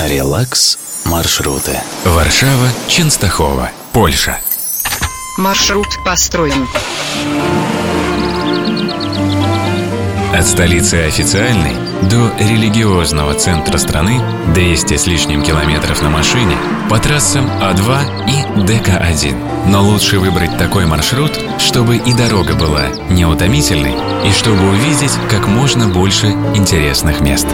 Релакс маршруты. Варшава, Ченстахова, Польша. Маршрут построен. От столицы официальной до религиозного центра страны 200 с лишним километров на машине по трассам А2 и ДК-1. Но лучше выбрать такой маршрут, чтобы и дорога была неутомительной, и чтобы увидеть как можно больше интересных мест.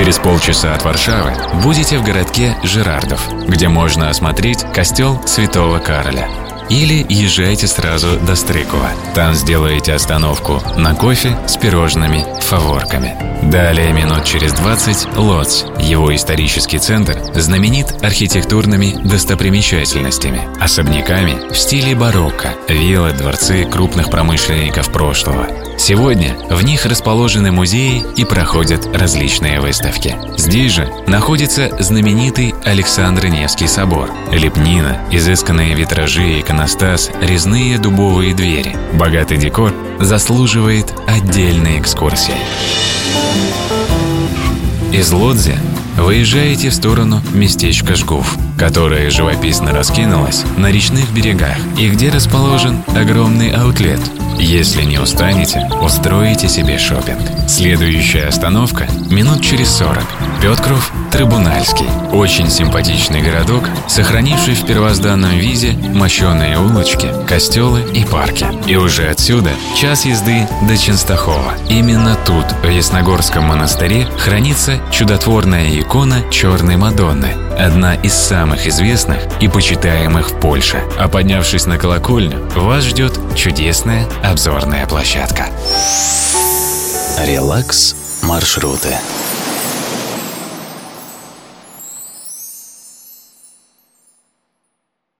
Через полчаса от Варшавы будете в городке Жирардов, где можно осмотреть костел Святого Кароля. Или езжайте сразу до Стрыкова. Там сделаете остановку на кофе с пирожными фаворками. Далее минут через 20 Лоц. Его исторический центр знаменит архитектурными достопримечательностями, особняками в стиле барокко, виллы, дворцы крупных промышленников прошлого. Сегодня в них расположены музеи и проходят различные выставки. Здесь же находится знаменитый Александр Невский собор, лепнина, изысканные витражи иконостас, резные дубовые двери. Богатый декор заслуживает отдельной экскурсии. Из Лодзи выезжаете в сторону местечка Жгув, которое живописно раскинулось на речных берегах и где расположен огромный аутлет. Если не устанете, устроите себе шопинг. Следующая остановка минут через 40. Петкров, Трибунальский. Очень симпатичный городок, сохранивший в первозданном виде мощеные улочки, костелы и парки. И уже отсюда час езды до Ченстахова. Именно тут, в Ясногорском монастыре, хранится чудотворная икона Черной Мадонны, одна из самых известных и почитаемых в Польше. А поднявшись на колокольню, вас ждет чудесная обзорная площадка. Релакс маршруты.